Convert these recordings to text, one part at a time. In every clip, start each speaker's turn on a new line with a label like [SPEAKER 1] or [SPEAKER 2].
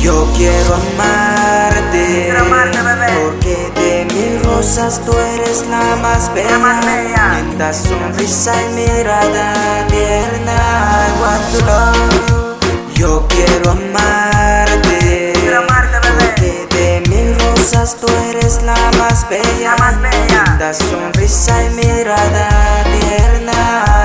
[SPEAKER 1] Yo quiero amarte, porque de mis rosas tú eres la más bella. Más bella. Linda sonrisa y mirada tierna, Yo quiero amarte, quiero amarte bebé. porque de mis rosas tú eres la más bella. La más bella. Linda sonrisa y mirada tierna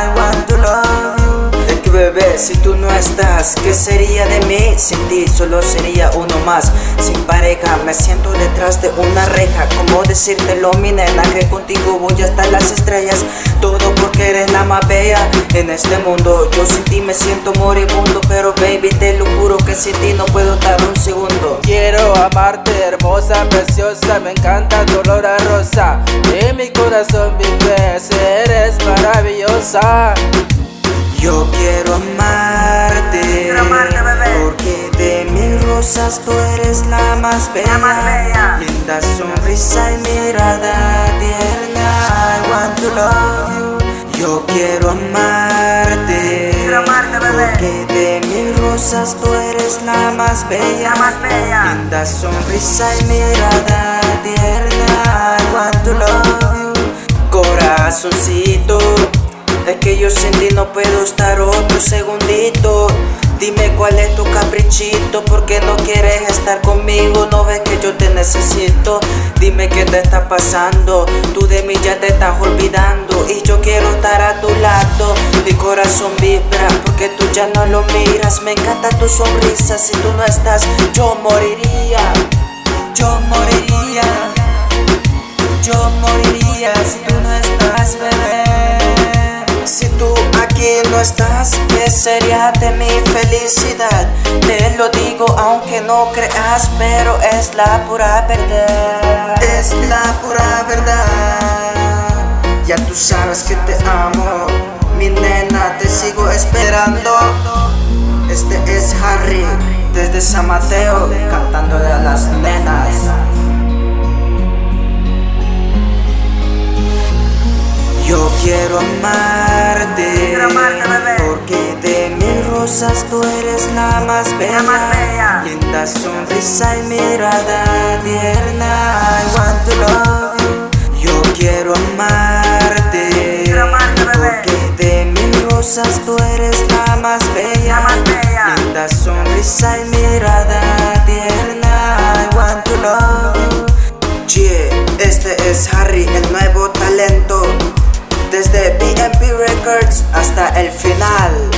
[SPEAKER 1] si tú no estás, ¿qué sería de mí? Sin ti solo sería uno más. Sin pareja, me siento detrás de una reja. ¿Cómo decírtelo, mi nena? Que contigo voy hasta las estrellas. Todo porque eres la más bella en este mundo. Yo sin ti me siento moribundo. Pero baby, te lo juro que sin ti no puedo dar un segundo.
[SPEAKER 2] Quiero amarte, hermosa, preciosa, me encanta tu olor a rosa. En mi corazón vives, eres maravillosa.
[SPEAKER 1] Yo quiero amarte, porque de mil rosas tú eres la más bella, linda sonrisa y mirada tierna. I want to love you. Yo quiero amarte, porque de mil rosas tú eres la más bella, linda sonrisa y mirada tierna. I want to love you. Corazoncito. Es que yo sin ti no puedo estar otro segundito. Dime cuál es tu caprichito, porque no quieres estar conmigo, no ves que yo te necesito. Dime qué te está pasando, tú de mí ya te estás olvidando y yo quiero estar a tu lado. Mi corazón vibra porque tú ya no lo miras. Me encanta tu sonrisa, si tú no estás, yo moriría. Yo moriría. Aquí no estás, ¿qué sería de mi felicidad? Te lo digo aunque no creas, pero es la pura verdad. Es la pura verdad. Ya tú sabes que te amo, mi nena, te sigo esperando. Este es Harry, desde San Mateo, rosas, tú eres la más bella. La. Linda sonrisa y mirada tierna. I want to love. Yo quiero amarte. Quiero amarte Porque de mil rosas tú eres la más bella. La. Linda sonrisa y mirada tierna. I want to love you. Este es Harry, el nuevo talento. Desde BMP Records hasta el final.